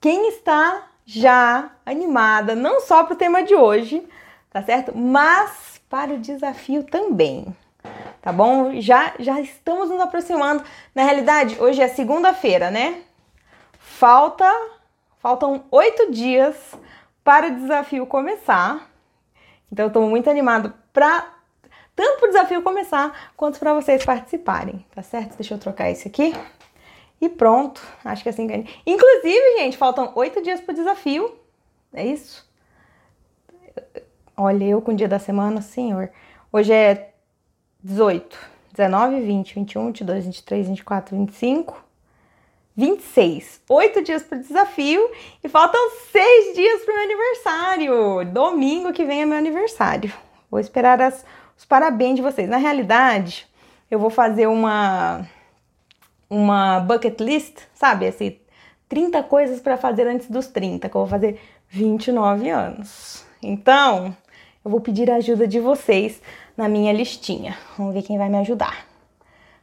quem está já animada, não só para o tema de hoje, tá certo? Mas para o desafio também. Tá bom? Já já estamos nos aproximando. Na realidade, hoje é segunda-feira, né? Falta faltam oito dias para o desafio começar. Então eu estou muito animado para tanto para o desafio começar quanto para vocês participarem, tá certo? Deixa eu trocar esse aqui. E pronto, acho que assim ganha. Inclusive, gente, faltam oito dias para o desafio. É isso? Olha, eu com o dia da semana, senhor. Hoje é 18, 19, 20, 21, 22, 23, 24, 25, 26. Oito dias para o desafio e faltam seis dias para o meu aniversário. Domingo que vem é meu aniversário. Vou esperar as, os parabéns de vocês. Na realidade, eu vou fazer uma uma bucket list, sabe? Assim, 30 coisas para fazer antes dos 30, que eu vou fazer 29 anos. Então, eu vou pedir a ajuda de vocês na minha listinha. Vamos ver quem vai me ajudar.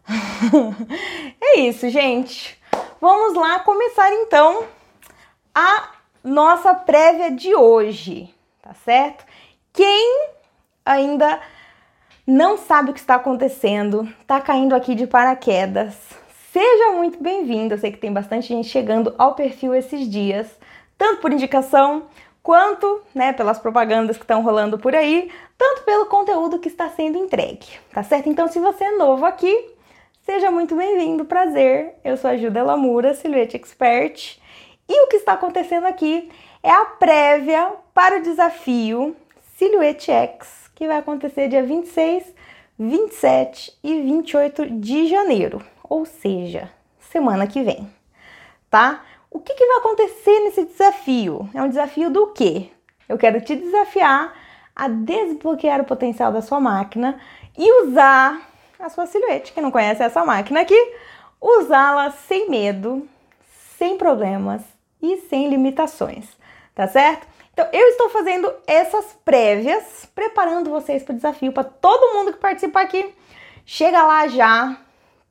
é isso, gente. Vamos lá começar então a nossa prévia de hoje, tá certo? Quem ainda não sabe o que está acontecendo, tá caindo aqui de paraquedas, Seja muito bem-vindo. Eu sei que tem bastante gente chegando ao perfil esses dias, tanto por indicação quanto, né, pelas propagandas que estão rolando por aí, tanto pelo conteúdo que está sendo entregue, tá certo? Então, se você é novo aqui, seja muito bem-vindo, prazer. Eu sou a Juda Lamura, Silhouette Expert, e o que está acontecendo aqui é a prévia para o desafio Silhouette X, que vai acontecer dia 26, 27 e 28 de janeiro ou seja, semana que vem, tá? O que, que vai acontecer nesse desafio? É um desafio do quê? Eu quero te desafiar a desbloquear o potencial da sua máquina e usar a sua silhuete. Quem não conhece essa máquina aqui, usá-la sem medo, sem problemas e sem limitações, tá certo? Então, eu estou fazendo essas prévias, preparando vocês para o desafio, para todo mundo que participa aqui. Chega lá já,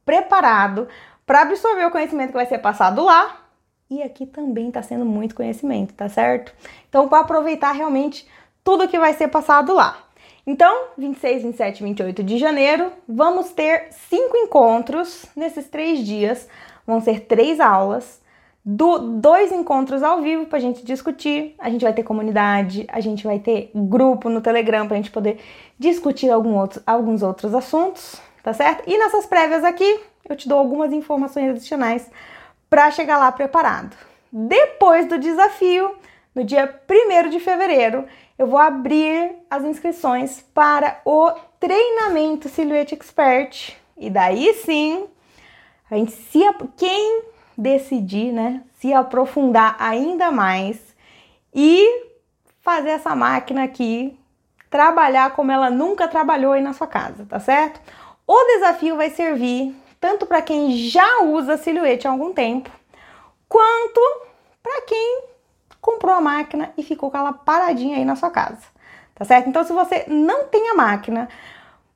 preparado para absorver o conhecimento que vai ser passado lá. E aqui também está sendo muito conhecimento, tá certo? Então, para aproveitar realmente tudo que vai ser passado lá. Então, 26, 27 e 28 de janeiro, vamos ter cinco encontros nesses três dias. Vão ser três aulas, do, dois encontros ao vivo para a gente discutir. A gente vai ter comunidade, a gente vai ter grupo no Telegram para a gente poder discutir outro, alguns outros assuntos tá certo? E nessas prévias aqui, eu te dou algumas informações adicionais para chegar lá preparado. Depois do desafio, no dia 1 de fevereiro, eu vou abrir as inscrições para o treinamento Silhouette Expert. E daí sim, a gente se quem decidir, né, se aprofundar ainda mais e fazer essa máquina aqui trabalhar como ela nunca trabalhou aí na sua casa, tá certo? O desafio vai servir tanto para quem já usa silhuete há algum tempo, quanto para quem comprou a máquina e ficou com ela paradinha aí na sua casa. Tá certo? Então, se você não tem a máquina,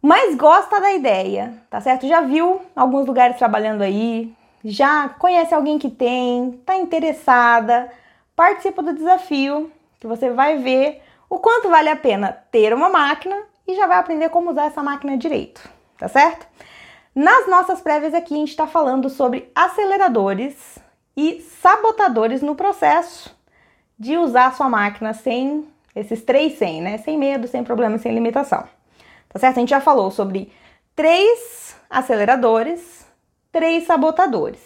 mas gosta da ideia, tá certo? Já viu alguns lugares trabalhando aí, já conhece alguém que tem, tá interessada, participa do desafio, que você vai ver o quanto vale a pena ter uma máquina e já vai aprender como usar essa máquina direito tá certo? Nas nossas prévias aqui, a gente está falando sobre aceleradores e sabotadores no processo de usar sua máquina sem esses três sem, né? Sem medo, sem problema, sem limitação. Tá certo? A gente já falou sobre três aceleradores, três sabotadores.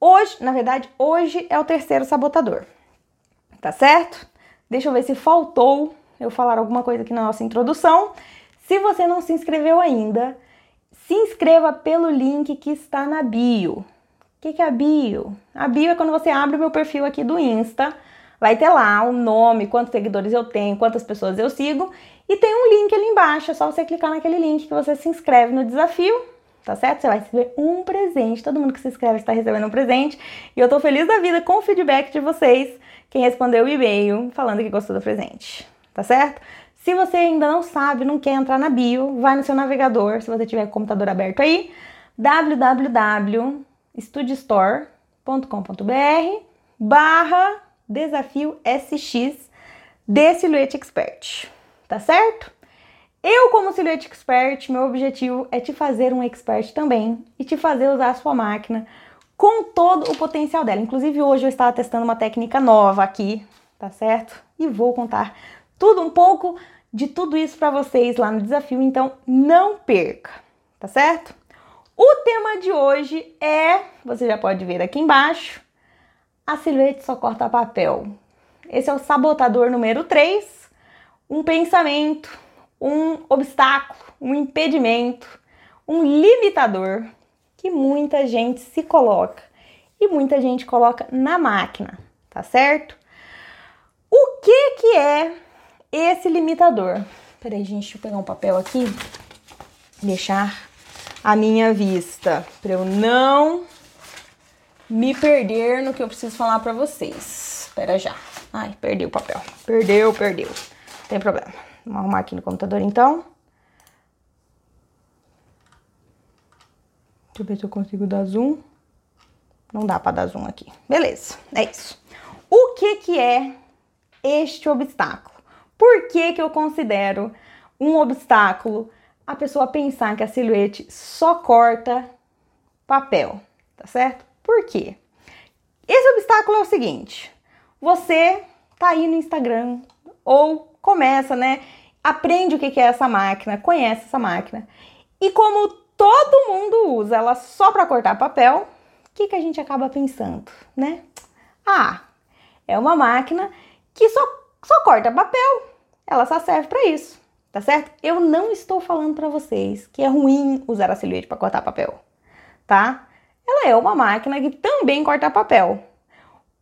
Hoje, na verdade, hoje é o terceiro sabotador. Tá certo? Deixa eu ver se faltou eu falar alguma coisa aqui na nossa introdução. Se você não se inscreveu ainda, se inscreva pelo link que está na bio. O que, que é a bio? A bio é quando você abre o meu perfil aqui do Insta. Vai ter lá o nome, quantos seguidores eu tenho, quantas pessoas eu sigo. E tem um link ali embaixo. É só você clicar naquele link que você se inscreve no desafio. Tá certo? Você vai receber um presente. Todo mundo que se inscreve está recebendo um presente. E eu tô feliz da vida com o feedback de vocês. Quem respondeu o e-mail falando que gostou do presente. Tá certo? Se você ainda não sabe, não quer entrar na bio, vai no seu navegador, se você tiver computador aberto aí, www.studiostore.com.br barra desafio SX de Silhouette Expert, tá certo? Eu, como Silhouette Expert, meu objetivo é te fazer um expert também e te fazer usar a sua máquina com todo o potencial dela. Inclusive, hoje eu estava testando uma técnica nova aqui, tá certo? E vou contar tudo um pouco de tudo isso para vocês lá no desafio, então não perca, tá certo? O tema de hoje é, você já pode ver aqui embaixo, a silhuete só corta papel. Esse é o sabotador número 3, um pensamento, um obstáculo, um impedimento, um limitador que muita gente se coloca e muita gente coloca na máquina, tá certo? O que que é esse limitador? Peraí, gente, deixa eu pegar um papel aqui, deixar a minha vista para eu não me perder no que eu preciso falar para vocês. Espera já. Ai, perdi o papel. Perdeu, perdeu. Não tem problema. Vamos arrumar aqui no computador então. Deixa eu ver se eu consigo dar zoom. Não dá para dar zoom aqui. Beleza, é isso. O que que é este obstáculo? Por que que eu considero um obstáculo a pessoa pensar que a silhuete só corta papel, tá certo? Por quê? Esse obstáculo é o seguinte: você tá aí no Instagram ou começa, né? Aprende o que é essa máquina, conhece essa máquina. E como todo mundo usa ela só para cortar papel, o que, que a gente acaba pensando, né? Ah, é uma máquina que só, só corta papel, ela só serve para isso, tá certo? Eu não estou falando para vocês que é ruim usar a silhuete para cortar papel, tá? ela é uma máquina que também corta papel.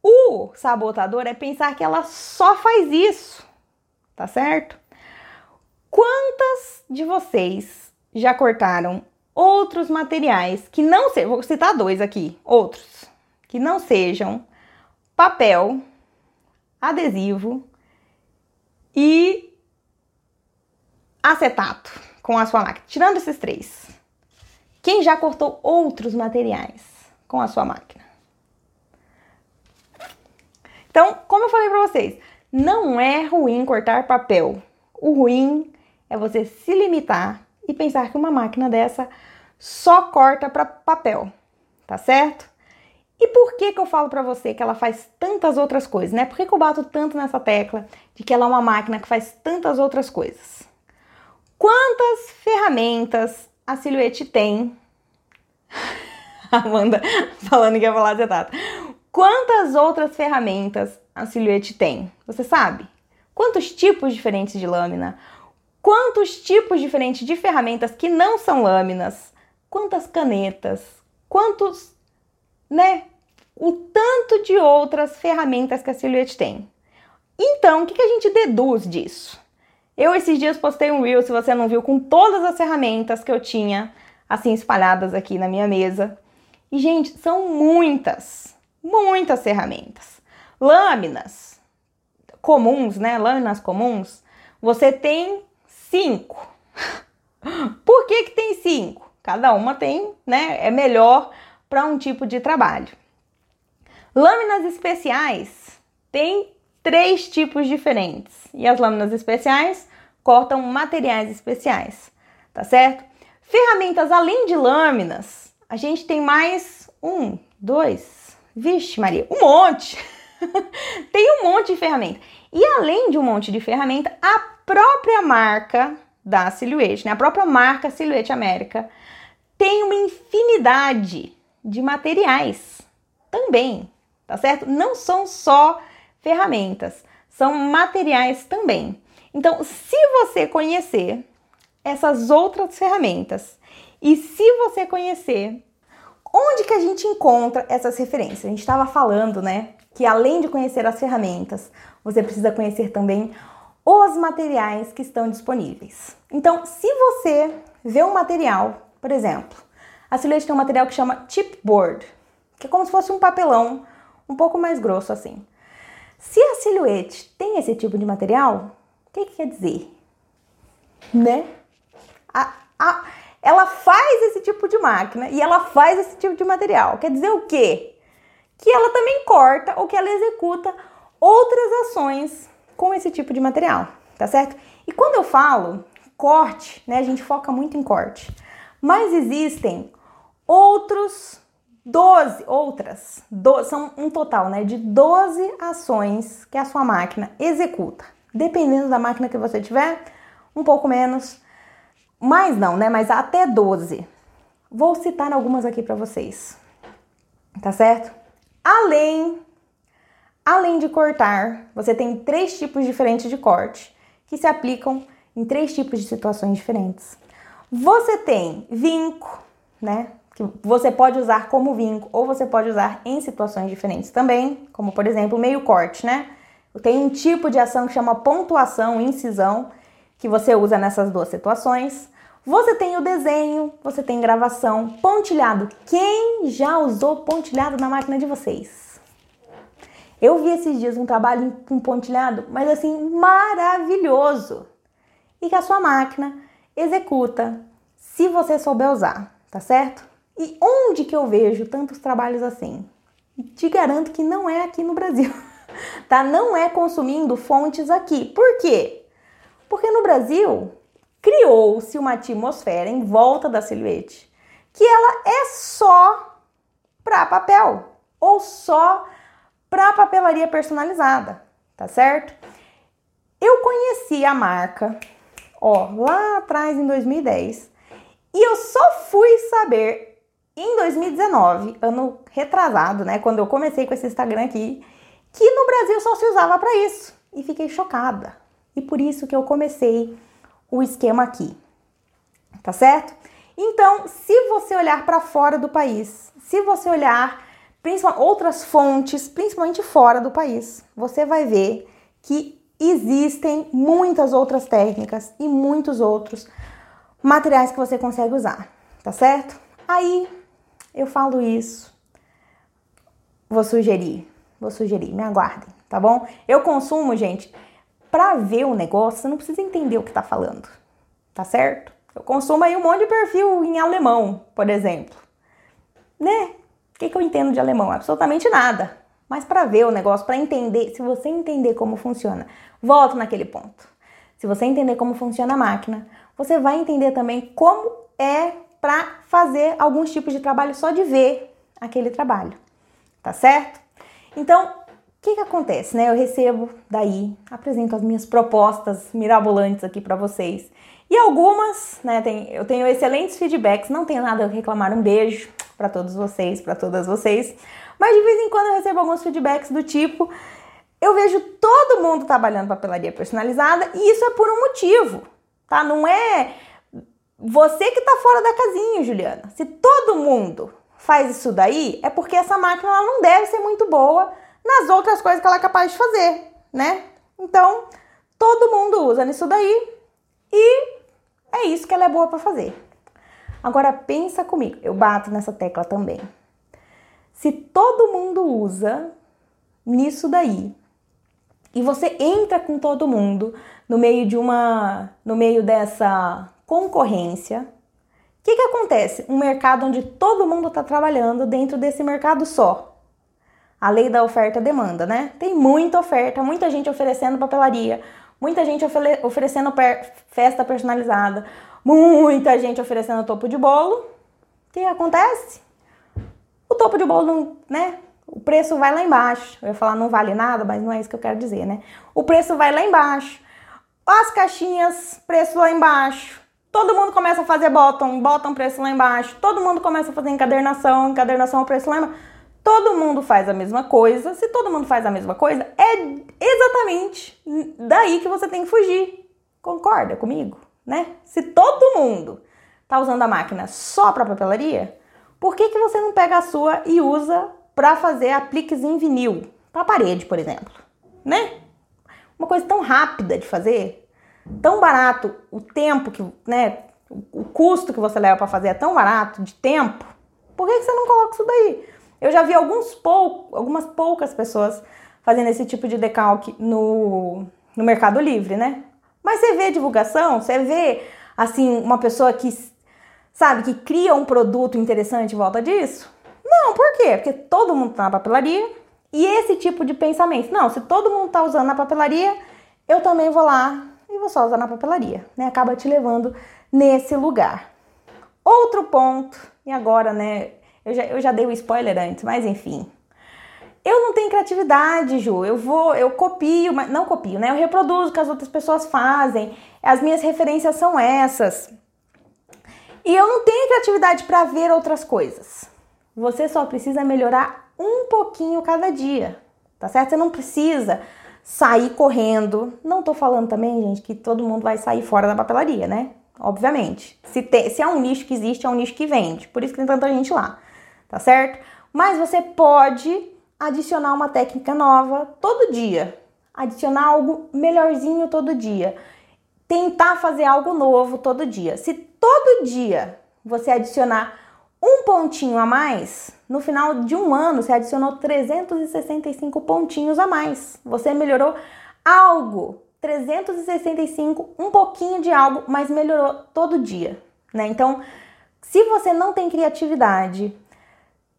O sabotador é pensar que ela só faz isso, tá certo? Quantas de vocês já cortaram outros materiais que não sejam, vou citar dois aqui, outros, que não sejam papel, adesivo e acetato com a sua máquina. Tirando esses três, quem já cortou outros materiais com a sua máquina? Então, como eu falei para vocês, não é ruim cortar papel. O ruim é você se limitar e pensar que uma máquina dessa só corta para papel, tá certo? E por que que eu falo para você que ela faz tantas outras coisas, né? Por que, que eu bato tanto nessa tecla de que ela é uma máquina que faz tantas outras coisas? Quantas ferramentas a Silhouette tem. Amanda falando que ia falar acetato. Quantas outras ferramentas a Silhouette tem? Você sabe? Quantos tipos diferentes de lâmina? Quantos tipos diferentes de ferramentas que não são lâminas? Quantas canetas? Quantos, né? O tanto de outras ferramentas que a Silhouette tem. Então, o que, que a gente deduz disso? Eu esses dias postei um reel, se você não viu, com todas as ferramentas que eu tinha assim espalhadas aqui na minha mesa. E gente, são muitas, muitas ferramentas. Lâminas comuns, né? Lâminas comuns, você tem cinco. Por que que tem cinco? Cada uma tem, né? É melhor para um tipo de trabalho. Lâminas especiais tem três tipos diferentes. E as lâminas especiais cortam materiais especiais, tá certo? Ferramentas além de lâminas, a gente tem mais um, dois, vixe Maria, um monte. tem um monte de ferramenta. E além de um monte de ferramenta, a própria marca da Silhouette, né? A própria marca Silhouette América tem uma infinidade de materiais também, tá certo? Não são só ferramentas, são materiais também. Então, se você conhecer essas outras ferramentas e se você conhecer onde que a gente encontra essas referências, a gente estava falando, né, que além de conhecer as ferramentas, você precisa conhecer também os materiais que estão disponíveis. Então, se você vê um material, por exemplo, a Silhouette tem um material que chama chipboard, que é como se fosse um papelão um pouco mais grosso assim. Se a silhuete tem esse tipo de material, o que, que quer dizer? Né? A, a, ela faz esse tipo de máquina e ela faz esse tipo de material. Quer dizer o quê? que ela também corta ou que ela executa outras ações com esse tipo de material, tá certo? E quando eu falo corte, né, a gente foca muito em corte, mas existem outros 12, outras, do, são um total né, de 12 ações que a sua máquina executa. Dependendo da máquina que você tiver, um pouco menos, mais não, né? Mas até 12. Vou citar algumas aqui para vocês. Tá certo? Além além de cortar, você tem três tipos diferentes de corte que se aplicam em três tipos de situações diferentes. Você tem vinco, né? Que você pode usar como vinco ou você pode usar em situações diferentes também, como por exemplo, meio corte, né? Tem um tipo de ação que chama pontuação, incisão, que você usa nessas duas situações. Você tem o desenho, você tem gravação, pontilhado. Quem já usou pontilhado na máquina de vocês? Eu vi esses dias um trabalho com pontilhado, mas assim, maravilhoso. E que a sua máquina executa, se você souber usar, tá certo? E onde que eu vejo tantos trabalhos assim? Te garanto que não é aqui no Brasil, tá? Não é consumindo fontes aqui. Por quê? Porque no Brasil criou-se uma atmosfera em volta da silhuete que ela é só para papel ou só para papelaria personalizada, tá certo? Eu conheci a marca, ó, lá atrás em 2010, e eu só fui saber em 2019, ano retrasado, né, quando eu comecei com esse Instagram aqui, que no Brasil só se usava para isso. E fiquei chocada. E por isso que eu comecei o esquema aqui. Tá certo? Então, se você olhar para fora do país, se você olhar outras fontes, principalmente fora do país, você vai ver que existem muitas outras técnicas e muitos outros materiais que você consegue usar, tá certo? Aí eu falo isso, vou sugerir, vou sugerir, me aguardem, tá bom? Eu consumo, gente, para ver o negócio, você não precisa entender o que está falando, tá certo? Eu consumo aí um monte de perfil em alemão, por exemplo. Né? O que, que eu entendo de alemão? Absolutamente nada. Mas para ver o negócio, para entender, se você entender como funciona, volto naquele ponto. Se você entender como funciona a máquina, você vai entender também como é para fazer alguns tipos de trabalho só de ver aquele trabalho, tá certo? Então, que, que acontece, né? Eu recebo daí, apresento as minhas propostas mirabolantes aqui para vocês. E algumas, né, tem, eu tenho excelentes feedbacks, não tenho nada a reclamar, um beijo para todos vocês, para todas vocês. Mas de vez em quando eu recebo alguns feedbacks do tipo, eu vejo todo mundo trabalhando papelaria personalizada e isso é por um motivo, tá? Não é você que tá fora da casinha, Juliana. Se todo mundo faz isso daí, é porque essa máquina ela não deve ser muito boa nas outras coisas que ela é capaz de fazer, né? Então, todo mundo usa nisso daí e é isso que ela é boa para fazer. Agora pensa comigo, eu bato nessa tecla também. Se todo mundo usa nisso daí e você entra com todo mundo no meio de uma, no meio dessa concorrência, o que, que acontece? Um mercado onde todo mundo está trabalhando dentro desse mercado só a lei da oferta demanda, né? Tem muita oferta, muita gente oferecendo papelaria, muita gente oferecendo per festa personalizada, muita gente oferecendo topo de bolo. O que acontece? O topo de bolo, não, né? O preço vai lá embaixo. Eu ia falar não vale nada, mas não é isso que eu quero dizer, né? O preço vai lá embaixo. As caixinhas, preço lá embaixo. Todo mundo começa a fazer bottom, bottom preço lá embaixo. Todo mundo começa a fazer encadernação, encadernação preço lá embaixo todo mundo faz a mesma coisa, se todo mundo faz a mesma coisa, é exatamente daí que você tem que fugir. Concorda comigo? Né? Se todo mundo tá usando a máquina só para papelaria, por que, que você não pega a sua e usa para fazer apliques em vinil, para parede, por exemplo, né? Uma coisa tão rápida de fazer, tão barato, o tempo que, né, o custo que você leva para fazer é tão barato de tempo. Por que, você não coloca isso daí? Eu já vi alguns pou, algumas poucas pessoas fazendo esse tipo de decalque no, no Mercado Livre, né? Mas você vê divulgação, você vê assim uma pessoa que sabe que cria um produto interessante em volta disso? Não, por quê? Porque todo mundo tá na papelaria e esse tipo de pensamento. Não, se todo mundo tá usando na papelaria, eu também vou lá e vou só usar na papelaria, né? Acaba te levando nesse lugar. Outro ponto, e agora, né? Eu já, eu já dei o spoiler antes, mas enfim. Eu não tenho criatividade, Ju. Eu vou, eu copio, mas não copio, né? Eu reproduzo o que as outras pessoas fazem. As minhas referências são essas. E eu não tenho criatividade para ver outras coisas. Você só precisa melhorar um pouquinho cada dia, tá certo? Você não precisa sair correndo. Não tô falando também, gente, que todo mundo vai sair fora da papelaria, né? Obviamente. Se, tem, se é um nicho que existe, é um nicho que vende. Por isso que tem tanta gente lá, tá certo? Mas você pode adicionar uma técnica nova todo dia. Adicionar algo melhorzinho todo dia tentar fazer algo novo todo dia. Se todo dia você adicionar um pontinho a mais, no final de um ano você adicionou 365 pontinhos a mais. Você melhorou algo, 365, um pouquinho de algo, mas melhorou todo dia, né? Então, se você não tem criatividade,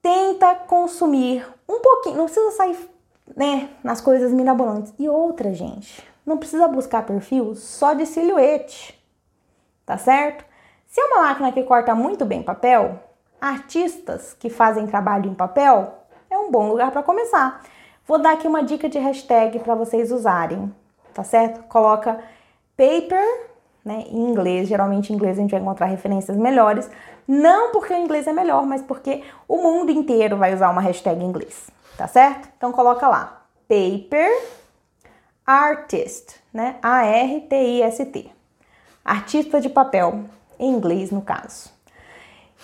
tenta consumir um pouquinho, não precisa sair, né, nas coisas mirabolantes. E outra, gente, não precisa buscar perfil só de silhuete, tá certo? Se é uma máquina que corta muito bem papel, artistas que fazem trabalho em papel é um bom lugar para começar. Vou dar aqui uma dica de hashtag para vocês usarem, tá certo? Coloca paper, né, em inglês, geralmente em inglês a gente vai encontrar referências melhores, não porque o inglês é melhor, mas porque o mundo inteiro vai usar uma hashtag em inglês, tá certo? Então coloca lá, paper artist, né? A-R-T-I-S-T. Artista de papel, em inglês no caso.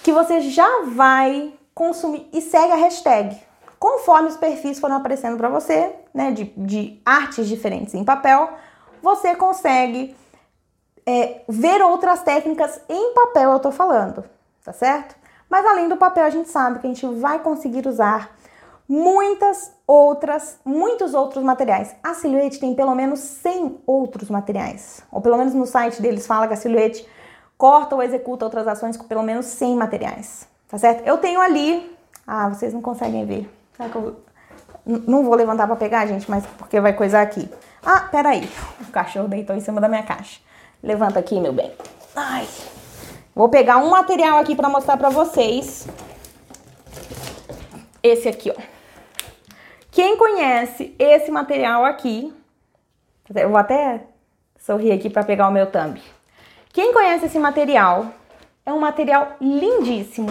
Que você já vai consumir e segue a hashtag. Conforme os perfis foram aparecendo para você, né, de, de, artes diferentes em papel, você consegue é, ver outras técnicas em papel, eu tô falando, tá certo? Mas além do papel, a gente sabe que a gente vai conseguir usar muitas outras, muitos outros materiais. A Silhouette tem pelo menos 100 outros materiais. Ou pelo menos no site deles fala que a Silhouette corta ou executa outras ações com pelo menos 100 materiais. Tá certo? Eu tenho ali. Ah, vocês não conseguem ver. Será que eu não vou levantar para pegar, gente, mas porque vai coisar aqui. Ah, peraí. O cachorro deitou em cima da minha caixa. Levanta aqui, meu bem. Ai. Vou pegar um material aqui para mostrar para vocês. Esse aqui, ó. Quem conhece esse material aqui, eu vou até sorrir aqui para pegar o meu thumb. Quem conhece esse material, é um material lindíssimo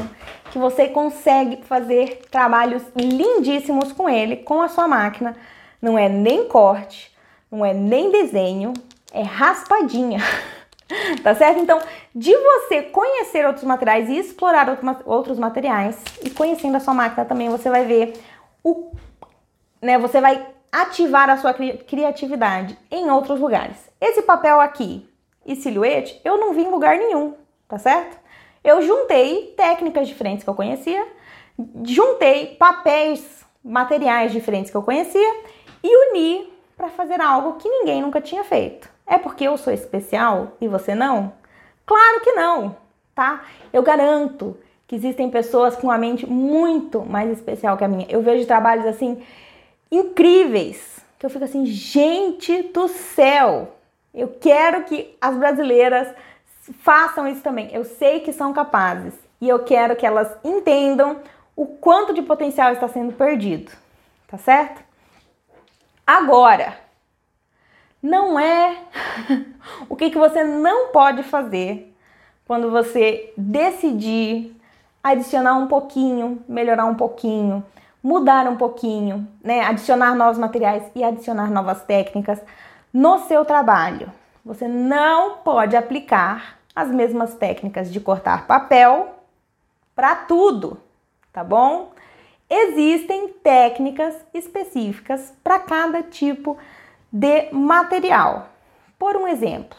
que você consegue fazer trabalhos lindíssimos com ele, com a sua máquina. Não é nem corte, não é nem desenho, é raspadinha. tá certo? Então, de você conhecer outros materiais e explorar outros materiais e conhecendo a sua máquina também, você vai ver o né, você vai ativar a sua cri criatividade em outros lugares. Esse papel aqui e silhuete eu não vi em lugar nenhum, tá certo? Eu juntei técnicas diferentes que eu conhecia, juntei papéis, materiais diferentes que eu conhecia e uni para fazer algo que ninguém nunca tinha feito. É porque eu sou especial e você não? Claro que não, tá? Eu garanto que existem pessoas com a mente muito mais especial que a minha. Eu vejo trabalhos assim incríveis. Que eu fico assim, gente do céu, eu quero que as brasileiras façam isso também. Eu sei que são capazes e eu quero que elas entendam o quanto de potencial está sendo perdido, tá certo? Agora, não é o que, que você não pode fazer quando você decidir adicionar um pouquinho, melhorar um pouquinho, mudar um pouquinho, né? Adicionar novos materiais e adicionar novas técnicas no seu trabalho. Você não pode aplicar as mesmas técnicas de cortar papel para tudo, tá bom? Existem técnicas específicas para cada tipo de material. Por um exemplo,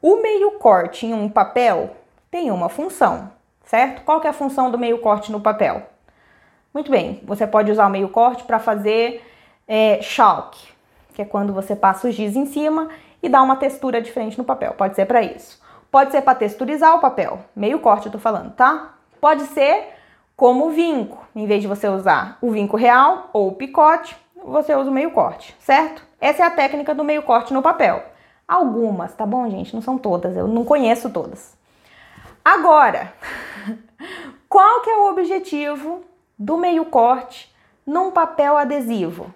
o meio corte em um papel tem uma função, certo? Qual é a função do meio corte no papel? Muito bem, você pode usar o meio corte para fazer é, chalk, que é quando você passa o giz em cima e dá uma textura diferente no papel. Pode ser para isso. Pode ser para texturizar o papel, meio corte eu tô falando, tá? Pode ser Como vinco, em vez de você usar o vinco real ou o picote, você usa o meio corte, certo? Essa é a técnica do meio corte no papel. Algumas, tá bom, gente? Não são todas, eu não conheço todas. Agora, qual que é o objetivo do meio corte num papel adesivo?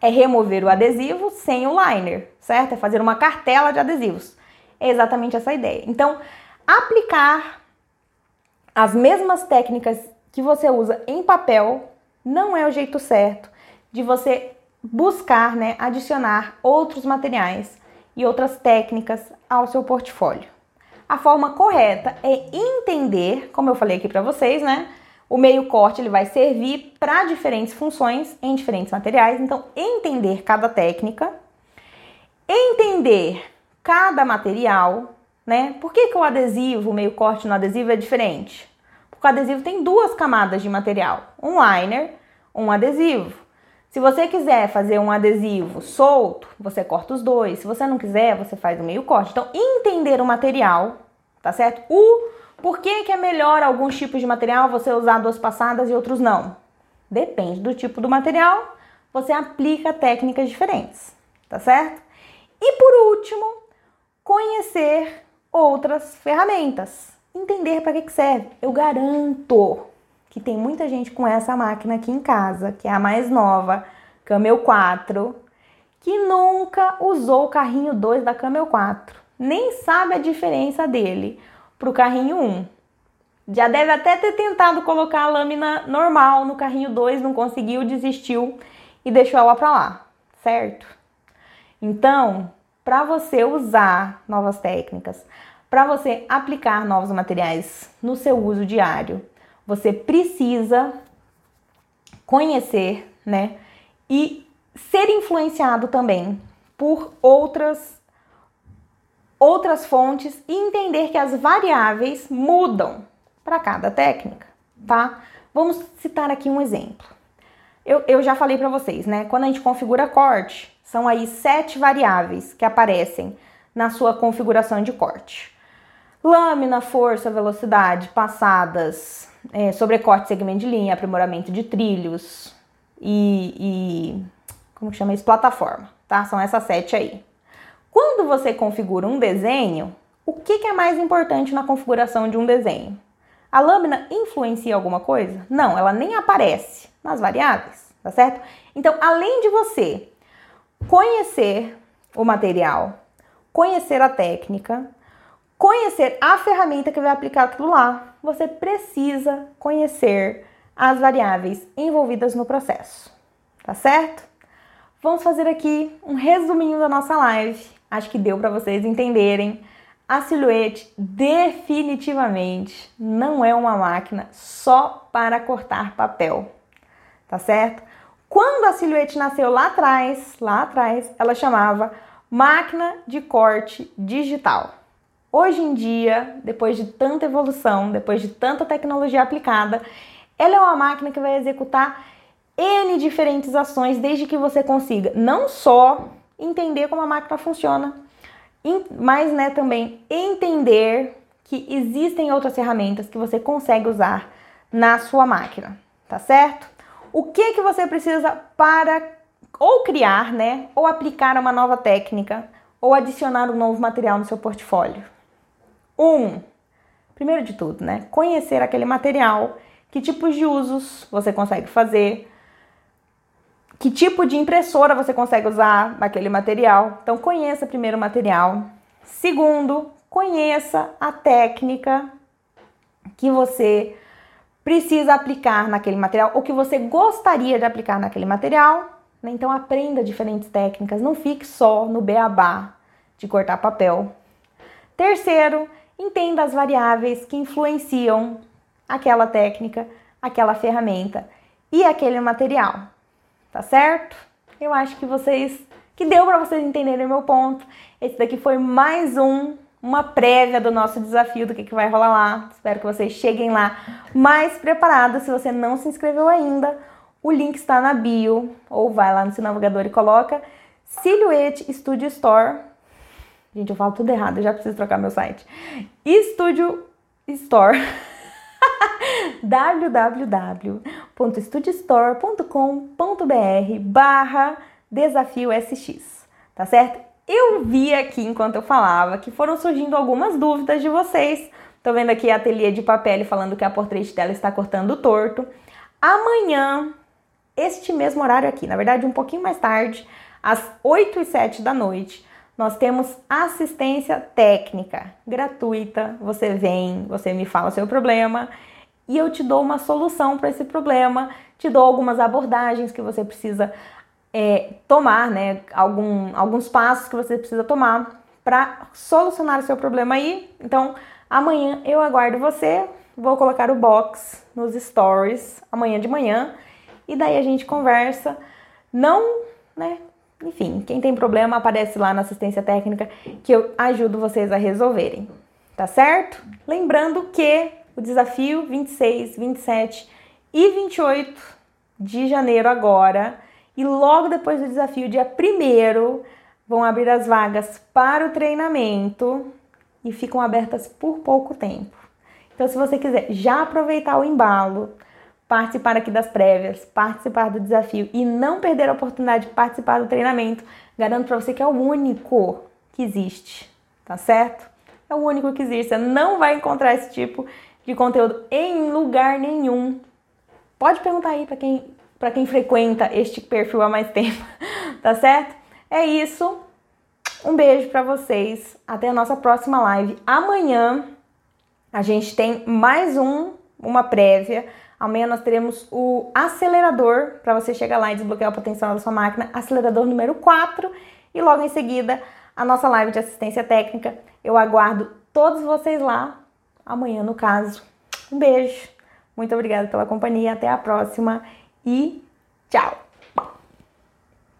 É remover o adesivo sem o liner, certo? É fazer uma cartela de adesivos. É exatamente essa ideia. Então, aplicar as mesmas técnicas que você usa em papel não é o jeito certo de você buscar, né, adicionar outros materiais e outras técnicas ao seu portfólio. A forma correta é entender, como eu falei aqui para vocês, né? O meio corte ele vai servir para diferentes funções em diferentes materiais, então entender cada técnica, entender cada material, né? Por que, que o adesivo, o meio corte no adesivo é diferente? Porque o adesivo tem duas camadas de material, um liner, um adesivo. Se você quiser fazer um adesivo solto, você corta os dois. Se você não quiser, você faz o meio corte. Então, entender o material, tá certo? O por que, que é melhor alguns tipos de material você usar duas passadas e outros não? Depende do tipo do material, você aplica técnicas diferentes, tá certo? E por último, conhecer outras ferramentas, entender para que, que serve. Eu garanto que tem muita gente com essa máquina aqui em casa, que é a mais nova, Camel 4, que nunca usou o carrinho 2 da Camel 4, nem sabe a diferença dele para o carrinho 1. Já deve até ter tentado colocar a lâmina normal no carrinho 2, não conseguiu, desistiu e deixou ela para lá, certo? Então, para você usar novas técnicas, para você aplicar novos materiais no seu uso diário, você precisa conhecer, né? E ser influenciado também por outras outras fontes e entender que as variáveis mudam para cada técnica, tá? Vamos citar aqui um exemplo. Eu, eu já falei para vocês, né? Quando a gente configura corte, são aí sete variáveis que aparecem na sua configuração de corte: lâmina, força, velocidade, passadas, é, sobrecorte, segmento de linha, aprimoramento de trilhos e, e como que chama isso? Plataforma, tá? São essas sete aí. Quando você configura um desenho, o que, é mais importante na configuração de um desenho? A lâmina influencia alguma coisa? Não, ela nem aparece nas variáveis, tá certo? Então, além de você conhecer o material, conhecer a técnica, conhecer a ferramenta que vai aplicar aquilo lá, você precisa conhecer as variáveis envolvidas no processo, tá certo? Vamos fazer aqui um resuminho da nossa live. Acho que deu para vocês entenderem. A Silhouette definitivamente não é uma máquina só para cortar papel, tá certo? Quando a Silhouette nasceu lá atrás, lá atrás, ela chamava máquina de corte digital. Hoje em dia, depois de tanta evolução, depois de tanta tecnologia aplicada, ela é uma máquina que vai executar N diferentes ações desde que você consiga não só entender como a máquina funciona, mas né, também entender que existem outras ferramentas que você consegue usar na sua máquina, tá certo? o que que você precisa para ou criar, né, ou aplicar uma nova técnica ou adicionar um novo material no seu portfólio. Um, primeiro de tudo, né, conhecer aquele material, que tipos de usos você consegue fazer, que tipo de impressora você consegue usar naquele material. Então conheça primeiro o material. Segundo, conheça a técnica que você precisa aplicar naquele material ou que você gostaria de aplicar naquele material. Né? Então aprenda diferentes técnicas, não fique só no beabá de cortar papel. Terceiro, entenda as variáveis que influenciam aquela técnica, aquela ferramenta e aquele material. Tá certo? Eu acho que vocês que deu para vocês entenderem meu ponto. Esse daqui foi mais um uma prévia do nosso desafio, do que, que vai rolar lá. Espero que vocês cheguem lá mais preparados. Se você não se inscreveu ainda, o link está na bio, ou vai lá no seu navegador e coloca Silhouette Studio Store. Gente, eu falo tudo errado, eu já preciso trocar meu site. Studio Store. www.studiostore.com.br barra desafio SX, tá certo? Eu vi aqui enquanto eu falava que foram surgindo algumas dúvidas de vocês. Tô vendo aqui a ateliê de papel falando que a portrait dela está cortando torto. Amanhã, este mesmo horário aqui, na verdade um pouquinho mais tarde, às 8 e 7 da noite, nós temos assistência técnica gratuita. Você vem, você me fala o seu problema e eu te dou uma solução para esse problema, te dou algumas abordagens que você precisa é, tomar, né? Algum, alguns passos que você precisa tomar para solucionar o seu problema aí. Então, amanhã eu aguardo você. Vou colocar o box nos stories amanhã de manhã e daí a gente conversa. Não, né? Enfim, quem tem problema aparece lá na assistência técnica que eu ajudo vocês a resolverem, tá certo? Lembrando que o desafio 26, 27 e 28 de janeiro agora e logo depois do desafio, dia 1 vão abrir as vagas para o treinamento e ficam abertas por pouco tempo. Então, se você quiser já aproveitar o embalo, participar aqui das prévias, participar do desafio e não perder a oportunidade de participar do treinamento, garanto para você que é o único que existe, tá certo? É o único que existe. Você não vai encontrar esse tipo de conteúdo em lugar nenhum. Pode perguntar aí para quem para quem frequenta este perfil há mais tempo, tá certo? É isso. Um beijo para vocês. Até a nossa próxima live. Amanhã a gente tem mais um, uma prévia Amanhã nós teremos o acelerador para você chegar lá e desbloquear o potencial da sua máquina, acelerador número 4, e logo em seguida a nossa live de assistência técnica. Eu aguardo todos vocês lá amanhã, no caso. Um beijo. Muito obrigada pela companhia, até a próxima e tchau.